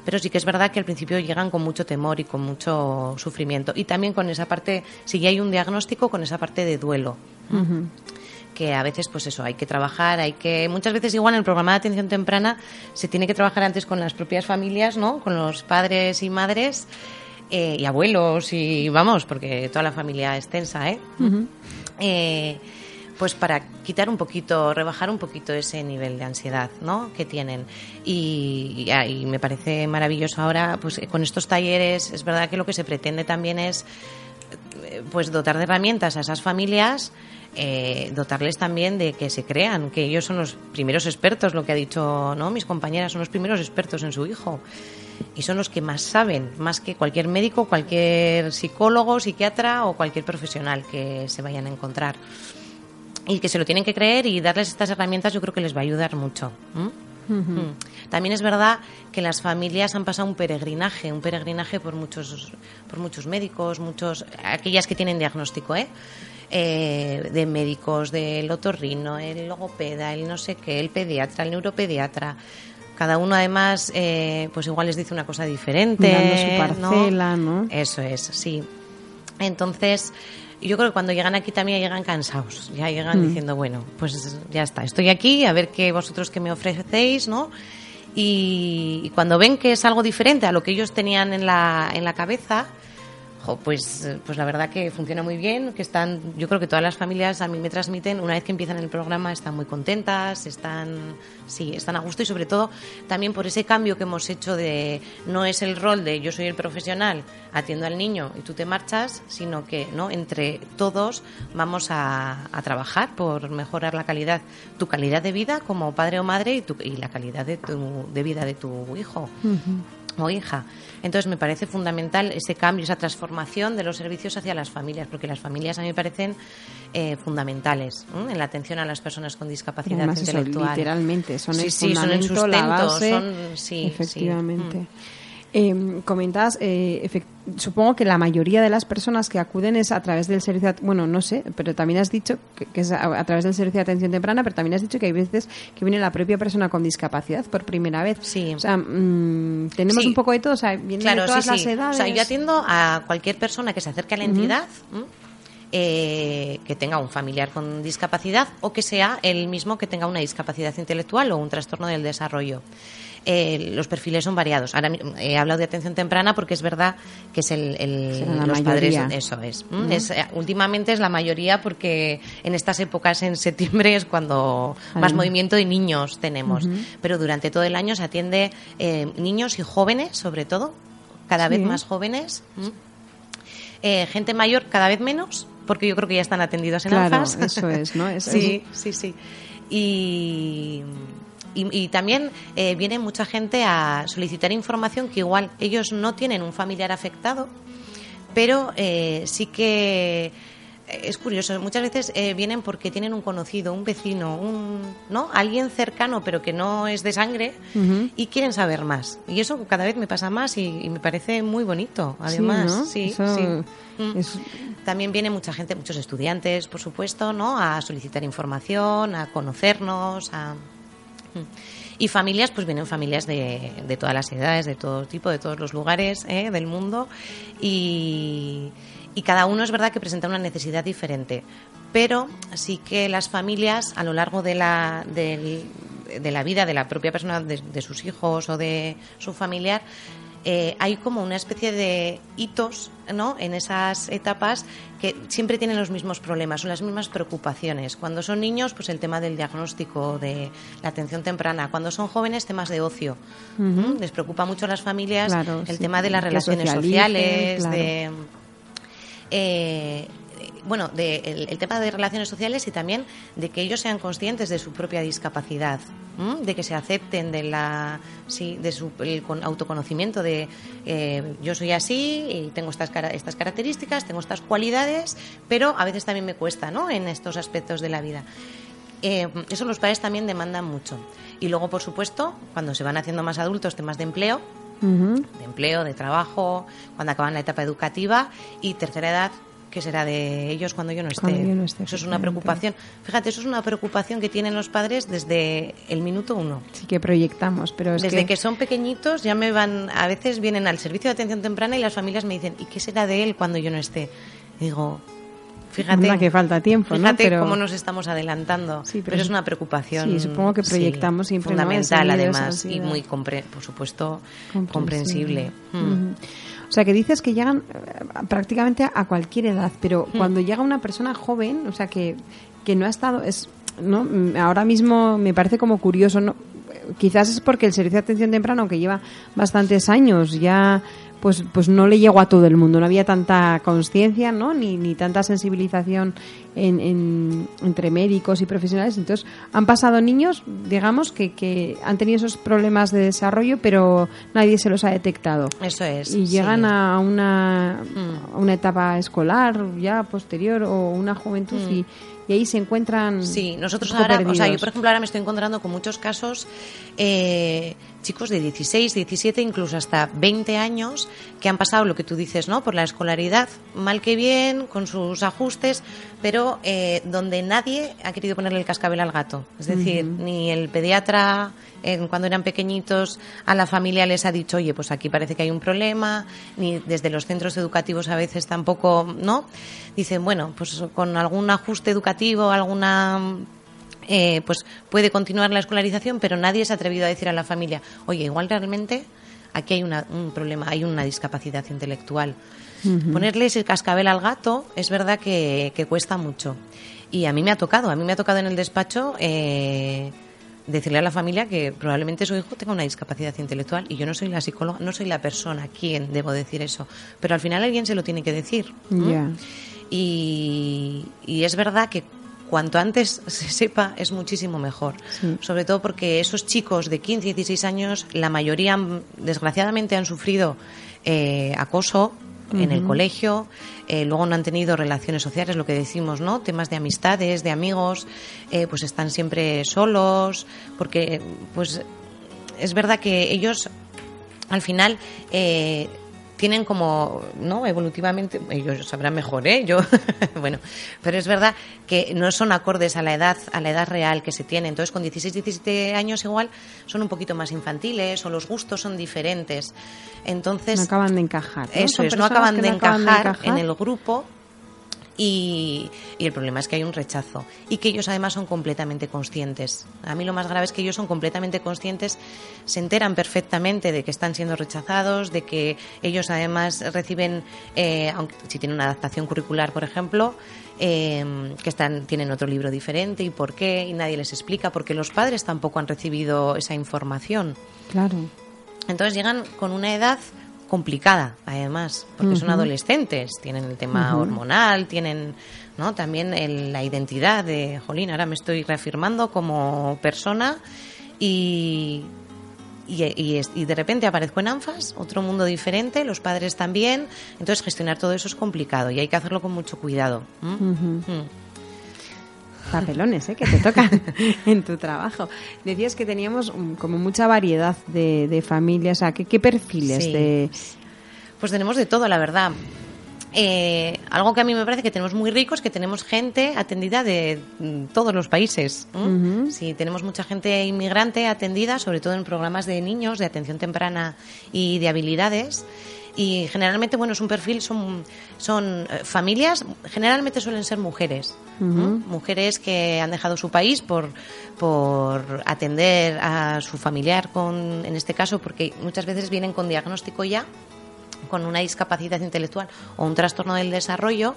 Pero sí que es verdad que al principio llegan con mucho temor y con mucho sufrimiento. Y también con esa parte, si ya hay un diagnóstico, con esa parte de duelo. Que a veces pues eso hay que trabajar hay que muchas veces igual en el programa de atención temprana se tiene que trabajar antes con las propias familias no con los padres y madres eh, y abuelos y vamos porque toda la familia extensa eh, eh pues para quitar un poquito, rebajar un poquito ese nivel de ansiedad ¿no? que tienen. Y, me parece maravilloso ahora, pues con estos talleres, es verdad que lo que se pretende también es pues dotar de herramientas a esas familias eh, dotarles también de que se crean, que ellos son los primeros expertos, lo que ha dicho ¿no? mis compañeras, son los primeros expertos en su hijo y son los que más saben, más que cualquier médico, cualquier psicólogo, psiquiatra o cualquier profesional que se vayan a encontrar y que se lo tienen que creer y darles estas herramientas yo creo que les va a ayudar mucho. Mm. También es verdad que las familias han pasado un peregrinaje, un peregrinaje por muchos, por muchos médicos, muchos, aquellas que tienen diagnóstico, ¿eh? Eh de médicos, del otorrino, el logopeda, el no sé qué, el pediatra, el neuropediatra. Cada uno además, eh, pues igual les dice una cosa diferente. Dando su parcela, ¿no? Eso es, sí. Entonces, y yo creo que cuando llegan aquí también llegan cansados, ya llegan mm. diciendo, bueno, pues ya está, estoy aquí, a ver qué vosotros que me ofrecéis, ¿no? Y, cuando ven que es algo diferente a lo que ellos tenían en la, en la cabeza, Jo, pues, eh, pues la verdad que funciona muy bien, que están, yo creo que todas las familias a mí me transmiten, una vez que empiezan el programa, están muy contentas, están, sí, están a gusto y sobre todo también por ese cambio que hemos hecho de, no es el rol de yo soy el profesional, atiendo al niño y tú te marchas, sino que, ¿no? Entre todos vamos a, a trabajar por mejorar la calidad, tu calidad de vida como padre o madre y, tu, y la calidad de, tu, de vida de tu hijo o hija. Entonces me parece fundamental ese cambio, esa transformación de los servicios hacia las familias, porque las familias a mí me parecen eh, fundamentales en la atención a las personas con discapacidad Además, eso, intelectual. literalmente, son sí, el sí, son el fundamento, la sustento, base. son- sí, efectivamente. sí. Mm. Eh, comentas, eh, supongo que la mayoría de las personas que acuden es a través del servicio, bueno, no sé, pero también has dicho que, que es a, a través del servicio de atención temprana, pero también has dicho que hay veces que viene la propia persona con discapacidad por primera vez. Sí. O sea, mm, tenemos Sí. un poco de todo, o sea, vienen Claro, de todas sí, las edades. O sea, yo atiendo a cualquier persona que se acerque a la entidad. Eh, que tenga un familiar con discapacidad o que sea el mismo que tenga una discapacidad intelectual o un trastorno del desarrollo. Eh, los perfiles son variados. Ahora he hablado de atención temprana porque es verdad que es el, los padres eso es. ¿m? Es, eh, últimamente es la mayoría porque en estas épocas en septiembre es cuando más movimiento de niños tenemos. Pero durante todo el año se atiende eh, niños y jóvenes, sobre todo, cada vez más jóvenes. ¿m? Eh, gente mayor cada vez menos, porque yo creo que ya están atendidos en Claro, ANFAS. eso es, ¿no? Sí, sí, sí. Y, y, y también eh, viene mucha gente a solicitar información que igual ellos no tienen un familiar afectado, pero eh, sí que es curioso. Muchas veces eh, vienen porque tienen un conocido, un vecino, un, ¿no? Alguien cercano, pero que no es de sangre y quieren saber más. Y eso cada vez me pasa más y, y me parece muy bonito. Además, ¿no? sí, Eso sí. Mm. es- También viene mucha gente, muchos estudiantes, por supuesto, ¿no? A solicitar información, a conocernos, a y familias, pues vienen familias de, de todas las edades, de todo tipo, de todos los lugares ¿eh? del mundo. Y, y cada uno es verdad que presenta una necesidad diferente. Pero sí que las familias, a lo largo de la, del- de la vida de la propia persona, de, de sus hijos o de su familiar, eh, hay como una especie de hitos ¿no? en esas etapas que siempre tienen los mismos problemas, son las mismas preocupaciones. Cuando son niños, pues el tema del diagnóstico, de la atención temprana. Cuando son jóvenes, temas de ocio. Les preocupa mucho a las familias Claro, el sí, tema de las relaciones sociales, claro. de eh, bueno, de, el, tema de relaciones sociales y también de que ellos sean conscientes de su propia discapacidad, ¿m? de que se acepten de la, sí, de su el con- autoconocimiento de eh, yo soy así y tengo estas estas características, tengo estas cualidades, pero a veces también me cuesta, ¿no? En estos aspectos de la vida. Eh, eso los padres también demandan mucho. Y luego, por supuesto, cuando se van haciendo más adultos, temas de empleo, Ujú. de empleo, de trabajo, cuando acaban la etapa educativa y tercera edad, que será de ellos cuando yo no esté. Cuando yo no esté, eso es una preocupación. Fíjate, eso es una preocupación que tienen los padres desde el minuto uno. Sí que proyectamos, pero es Desde que... son pequeñitos ya me van, a veces vienen al servicio de atención temprana y las familias me dicen, ¿y qué será de él cuando yo no esté? Y digo, fíjate, que falta tiempo, ¿no? fíjate Pero- cómo nos estamos adelantando. Sí, pero pero, es- una preocupación. sí, supongo que proyectamos fundamental además y muy compre- por supuesto Comprensible. comprensible. Mm. O sea, que dices que llegan eh, prácticamente a cualquier edad, pero Hmm. cuando llega una persona joven, o sea, que, que no ha estado, es, ¿no? Mm, ahora mismo me parece como curioso, ¿no? Quizás es porque el servicio de atención temprana, aunque lleva bastantes años, ya pues, pues no le llegó a todo el mundo, no había tanta conciencia, ¿no? Ni, ni tanta sensibilización en, en- entre médicos y profesionales. Entonces, han pasado niños, digamos, que, que han tenido esos problemas de desarrollo, pero nadie se los ha detectado. Eso es. Y llegan sí. a una, Mm. a una etapa escolar ya posterior o una juventud y, y ahí se encuentran Sí, nosotros ahora, o sea, yo por ejemplo ahora me estoy encontrando con muchos casos, eh, chicos de 16, 17, incluso hasta 20 años, que han pasado lo que tú dices, ¿no? Por la escolaridad, mal que bien, con sus ajustes, pero eh, donde nadie ha querido ponerle el cascabel al gato. Es decir, ni el pediatra, eh, cuando eran pequeñitos, a la familia les ha dicho, oye, pues aquí parece que hay un problema, ni desde los centros educativos a veces tampoco, ¿no? Dicen, bueno, pues con algún ajuste educativo, alguna eh, pues puede continuar la escolarización, pero nadie se ha atrevido a decir a la familia, oye, igual realmente aquí hay una- un problema, hay una discapacidad intelectual. Ponerles el cascabel al gato es verdad que, que cuesta mucho. Y a mí me ha tocado, a mí me ha tocado en el despacho eh, decirle a la familia que probablemente su hijo tenga una discapacidad intelectual y yo no soy la psicóloga, no soy la persona a quien debo decir eso, pero al final alguien se lo tiene que decir. Y, y es verdad que cuanto antes se sepa es muchísimo mejor. Sí. Sobre todo porque esos chicos de 15, 16 años, la mayoría desgraciadamente han sufrido eh, acoso en el colegio, eh, luego no han tenido relaciones sociales, lo que decimos, ¿no? Temas de amistades, de amigos, eh, pues están siempre solos, porque pues es verdad que ellos al final eh, tienen como, ¿no? Evolutivamente, ellos sabrán mejor, ¿eh? Yo, bueno, pero es verdad que no son acordes a la edad, a la edad real que se tiene. Entonces, con 16, 17 años igual son un poquito más infantiles o los gustos son diferentes. Entonces, No acaban de encajar. ¿no? eso es, no acaban, de, no acaban encajar en el grupo y, y el problema es que hay un rechazo y que ellos además son completamente conscientes. A mí lo más grave es que ellos son completamente conscientes, se enteran perfectamente de que están siendo rechazados, de que ellos además reciben, eh, aunque si tienen una adaptación curricular, por ejemplo, eh, que están, tienen otro libro diferente y por qué, y nadie les explica, porque los padres tampoco han recibido esa información. Claro. Entonces llegan con una edad complicada, además, porque son adolescentes, tienen el tema hormonal, tienen ¿no? también el- la identidad de, jolín, ahora me estoy reafirmando como persona y, y, y y de repente aparezco en ANFAS, otro mundo diferente, los padres también, entonces gestionar todo eso es complicado y hay que hacerlo con mucho cuidado. Mm. Papelones, ¿eh? Que te tocan en tu trabajo. Decías que teníamos mm, como mucha variedad de, de familias. O sea, ¿qué, qué perfiles Sí. de...? Pues tenemos de todo, la verdad. Eh, algo que a mí me parece que tenemos muy ricos, que tenemos gente atendida de mm, todos los países. Sí, tenemos mucha gente inmigrante atendida, sobre todo en programas de niños, de atención temprana y de habilidades. Y generalmente, bueno, es un perfil, son, son eh, familias, generalmente suelen ser mujeres. Mujeres que han dejado su país por, por atender a su familiar con, en este caso, porque muchas veces vienen con diagnóstico ya con una discapacidad intelectual o un trastorno del desarrollo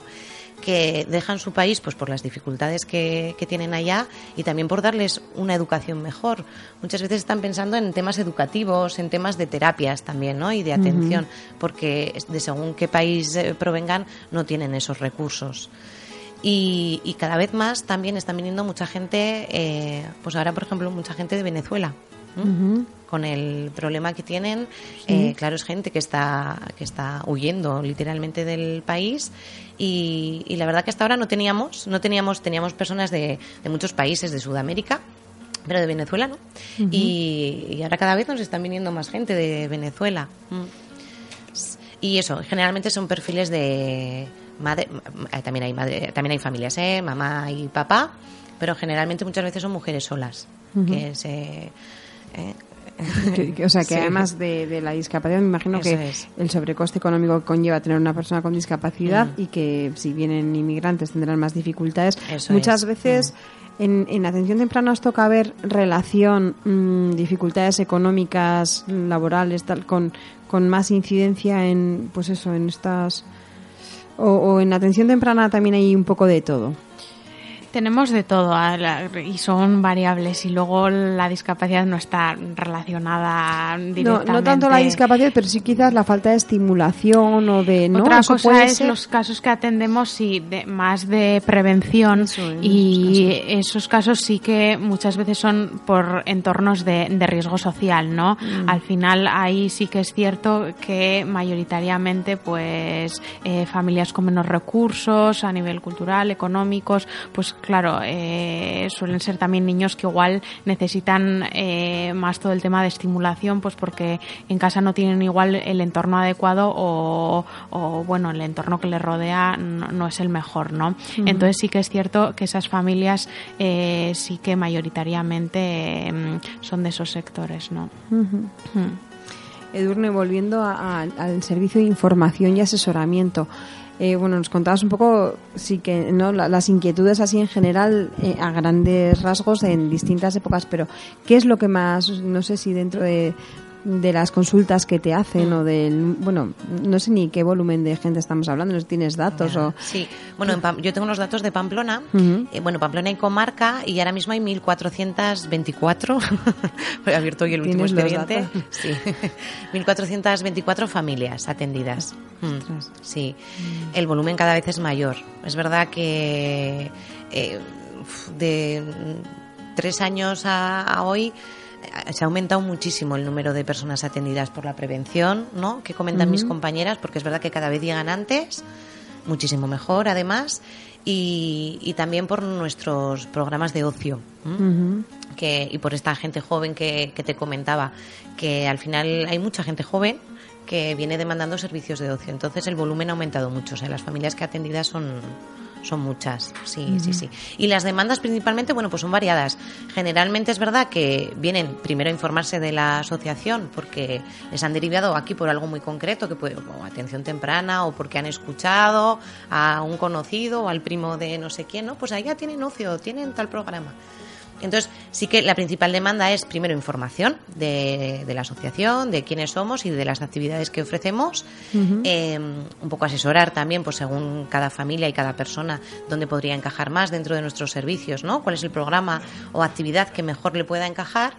que dejan su país pues por las dificultades que, que tienen allá y también por darles una educación mejor. Muchas veces están pensando en temas educativos, en temas de terapias también, ¿no? Y de atención, porque de según qué país eh, provengan no tienen esos recursos. Y, y cada vez más también están viniendo mucha gente, eh, pues ahora por ejemplo mucha gente de Venezuela. Con el problema que tienen, eh, claro, es gente que está, que está huyendo literalmente del país y, y la verdad que hasta ahora no teníamos, no teníamos, teníamos personas de, de muchos países de Sudamérica, pero de Venezuela no. y, y ahora cada vez nos están viniendo más gente de Venezuela. Mm. Y eso, generalmente son perfiles de madre, eh, también hay madre, también hay familias, ¿eh? mamá y papá, pero generalmente muchas veces son mujeres solas que se eh, o sea, que Sí. además de, de la discapacidad, me imagino Eso que es. el sobrecoste económico que conlleva tener una persona con discapacidad Mm. y que si vienen inmigrantes tendrán más dificultades. Eso Muchas es. veces en, en atención temprana os toca ver relación, mm, dificultades económicas, laborales, tal, con, con más incidencia en, pues eso, en estas... O, o en atención temprana también hay un poco de todo. Tenemos de todo y son variables y luego la discapacidad no está relacionada No, directamente. no tanto la discapacidad, pero sí quizás la falta de estimulación o de... ¿no? Otra Eso cosa es ser- los casos que atendemos sí, de, más de prevención y esos casos sí que muchas veces son por entornos de, de riesgo social, ¿no? Mm. Al final ahí sí que es cierto que mayoritariamente pues eh, familias con menos recursos a nivel cultural, económicos, pues claro, eh, suelen ser también niños que igual necesitan eh, más todo el tema de estimulación, pues porque en casa no tienen igual el entorno adecuado o, o, bueno, el entorno que les rodea no, no es el mejor, ¿no? Entonces sí que es cierto que esas familias eh, sí que mayoritariamente eh, son de esos sectores, ¿no? Mm. Edurne, volviendo a- a- al servicio de información y asesoramiento. Eh, bueno, nos contabas un poco, sí que, ¿no? La- las inquietudes así en general, eh, a grandes rasgos, en distintas épocas, pero ¿qué es lo que más, no sé si dentro de, de las consultas que te hacen o del, bueno, no sé ni qué volumen de gente estamos hablando, no tienes datos o... Sí, bueno, en yo tengo los datos de Pamplona. Eh, bueno, Pamplona y comarca, y ahora mismo hay 1.424. He abierto hoy el último ¿Tienes los expediente. Sí, 1.424 familias atendidas. Mm. Sí, el volumen cada vez es mayor. Es verdad que eh, de mm, tres años a, a hoy se ha aumentado muchísimo el número de personas atendidas por la prevención, ¿no? Que comentan mis compañeras, porque es verdad que cada vez llegan antes, muchísimo mejor, además, y, y también por nuestros programas de ocio. que, y por esta gente joven que, que te comentaba, que al final hay mucha gente joven que viene demandando servicios de ocio. Entonces el volumen ha aumentado mucho. O sea, las familias que atendidas son, son muchas. Sí, sí, sí. Y las demandas principalmente, bueno, pues son variadas. Generalmente es verdad que vienen primero a informarse de la asociación porque les han derivado aquí por algo muy concreto, que puede, o atención temprana, o porque han escuchado a un conocido o al primo de no sé quién, ¿no? Pues ya tienen ocio, tienen tal programa. Entonces, sí que la principal demanda es primero información de, de la asociación, de quiénes somos y de las actividades que ofrecemos. Eh, un poco asesorar también, pues según cada familia y cada persona, dónde podría encajar más dentro de nuestros servicios, ¿no? Cuál es el programa o actividad que mejor le pueda encajar.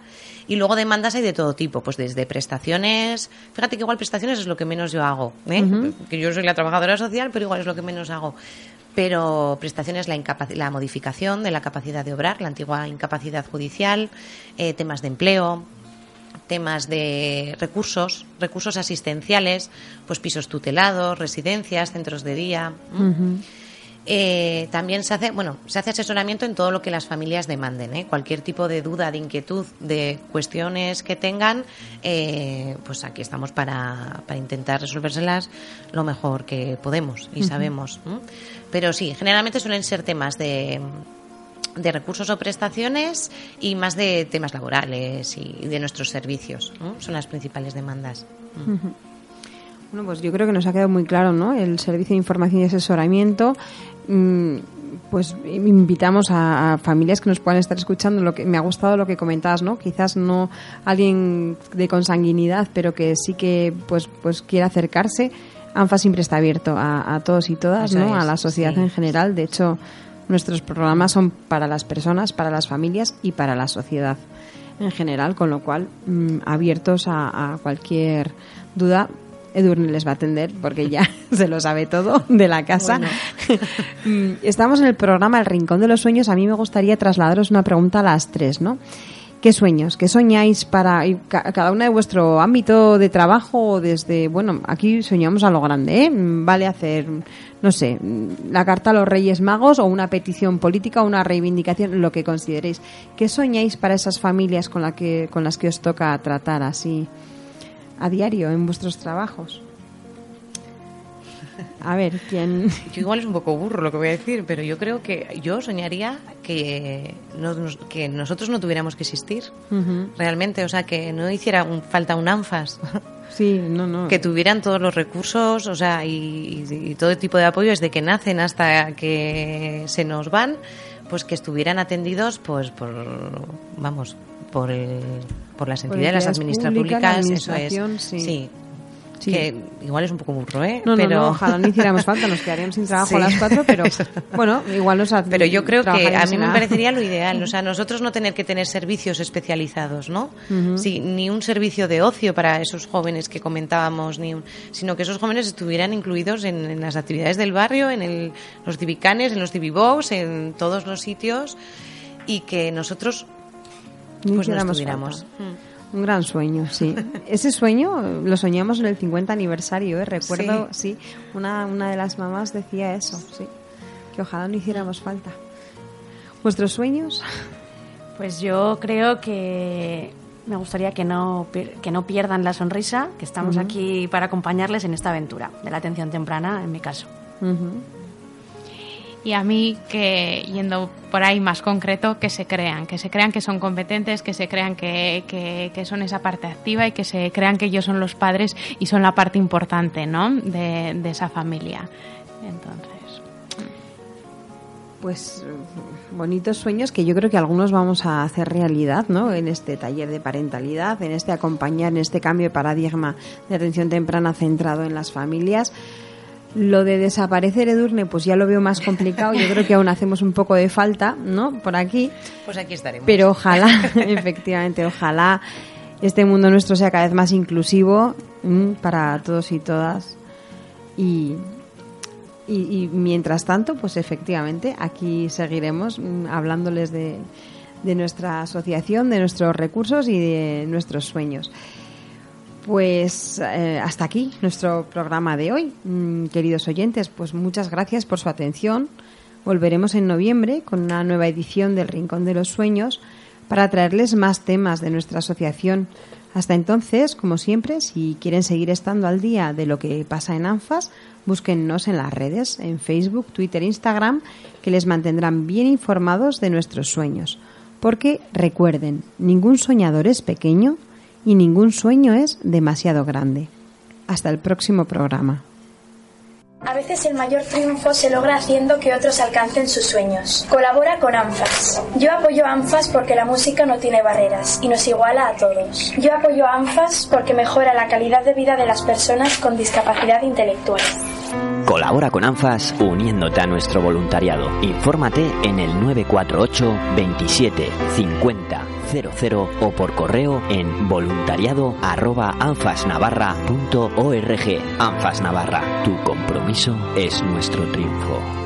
Y luego demandas hay de todo tipo, pues desde prestaciones. Fíjate que igual prestaciones es lo que menos yo hago, ¿eh? Que yo soy la trabajadora social, pero igual es lo que menos hago pero prestaciones la, la modificación de la capacidad de obrar, la antigua incapacidad judicial, eh, temas de empleo, temas de recursos, recursos asistenciales, pues pisos tutelados, residencias, centros de día. Eh, también se hace, bueno, se hace asesoramiento en todo lo que las familias demanden, ¿eh? cualquier tipo de duda, de inquietud, de cuestiones que tengan, eh, pues aquí estamos para, para intentar resolvérselas lo mejor que podemos y sabemos. Pero sí, generalmente suelen ser temas de de recursos o prestaciones y más de temas laborales y de nuestros servicios. Son las principales demandas. Bueno, pues yo creo que nos ha quedado muy claro, ¿no? El servicio de información y asesoramiento. Mm, Pues invitamos a, a familias que nos puedan estar escuchando. Lo que me ha gustado lo que comentabas, ¿no? Quizás no alguien de consanguinidad, pero que sí que pues pues quiera acercarse. ANFA siempre está abierto a, a todos y todas, Eso ¿no? es, a la sociedad sí. en general. De hecho, nuestros programas son para las personas, para las familias y para la sociedad en general, con lo cual mm, abiertos a, a cualquier duda. Edurne les va a atender porque ya se lo sabe todo de la casa. Mm, Estamos en el programa El Rincón de los Sueños. A mí me gustaría trasladaros una pregunta a las tres, ¿no? ¿Qué sueños? ¿Qué soñáis para cada una de vuestro ámbito de trabajo desde, bueno, aquí soñamos a lo grande, ¿eh? Mm, Vale hacer, no sé, mm, la carta a los Reyes Magos o una petición política o una reivindicación, lo que consideréis. ¿Qué soñáis para esas familias con, la que, con las que os toca tratar así a diario en vuestros trabajos? A ver, ¿quién...? Yo igual es un poco burro lo que voy a decir, pero yo creo que yo soñaría que, no nos- que nosotros no tuviéramos que existir realmente, o sea, que no hiciera un- falta un ANFAS, Sí, no, no. que tuvieran todos los recursos, o sea, y, y- y todo tipo de apoyo desde que nacen hasta que se nos van, pues que estuvieran atendidos, pues por, vamos, por, el- por las entidades, las administraciones públicas, eso es. sí. sí. Sí. Que igual es un poco burro, ¿eh? No, no, pero... no, ojalá no hiciéramos falta, nos quedaríamos sin trabajo Sí. a las cuatro, pero bueno, igual nos ha- Pero yo creo que a mí me parecería lo ideal, o sea, nosotros no tener que tener servicios especializados, ¿no? Sí, ni un servicio de ocio para esos jóvenes que comentábamos, ni un- sino que esos jóvenes estuvieran incluidos en, en las actividades del barrio, en el- los civicanes, en los civibox, en todos los sitios y que nosotros No pues no hiciéramos estuviéramos. falta. Un gran sueño, sí. Ese sueño lo soñamos en el 50 aniversario, ¿eh? recuerdo, sí, una, una de las mamás decía eso, sí, que ojalá no hiciéramos falta. ¿Vuestros sueños? Pues yo creo que me gustaría que no, que no pierdan la sonrisa, que estamos aquí para acompañarles en esta aventura de la atención temprana, en mi caso. Ujú. Y a mí que, yendo por ahí más concreto, que se crean, que se crean que son competentes, que se crean que, que- son esa parte activa y que se crean que ellos son los padres y son la parte importante, ¿no? De, de esa familia. Entonces, pues bonitos sueños que yo creo que algunos vamos a hacer realidad, ¿no? En este taller de parentalidad, en este acompañar, en este cambio de paradigma de atención temprana centrado en las familias. Lo de desaparecer Edurne, pues ya lo veo más complicado. Yo creo que aún hacemos un poco de falta, ¿no? Por aquí. Pues aquí estaremos. Pero ojalá, efectivamente, ojalá este mundo nuestro sea cada vez más inclusivo para todos y todas. Y, y, y mientras tanto, pues efectivamente, aquí seguiremos hablándoles de, de nuestra asociación, de nuestros recursos y de nuestros sueños. Pues eh, hasta aquí nuestro programa de hoy, Mm, queridos oyentes. Pues muchas gracias por su atención. Volveremos en noviembre con una nueva edición del Rincón de los Sueños para traerles más temas de nuestra asociación. Hasta entonces, como siempre, si quieren seguir estando al día de lo que pasa en ANFAS, búsquennos en las redes, en Facebook, Twitter, Instagram, que les mantendrán bien informados de nuestros sueños. Porque recuerden, ningún soñador es pequeño y ningún sueño es demasiado grande. Hasta el próximo programa. A veces el mayor triunfo se logra haciendo que otros alcancen sus sueños. Colabora con ANFAS. Yo apoyo a ANFAS porque la música no tiene barreras y nos iguala a todos. Yo apoyo a ANFAS porque mejora la calidad de vida de las personas con discapacidad intelectual. Colabora con ANFAS uniéndote a nuestro voluntariado. Infórmate en el 948 27 50 00 o por correo en voluntariado arroba anfasnavarra.org. ANFAS Navarra, tu compromiso es nuestro triunfo.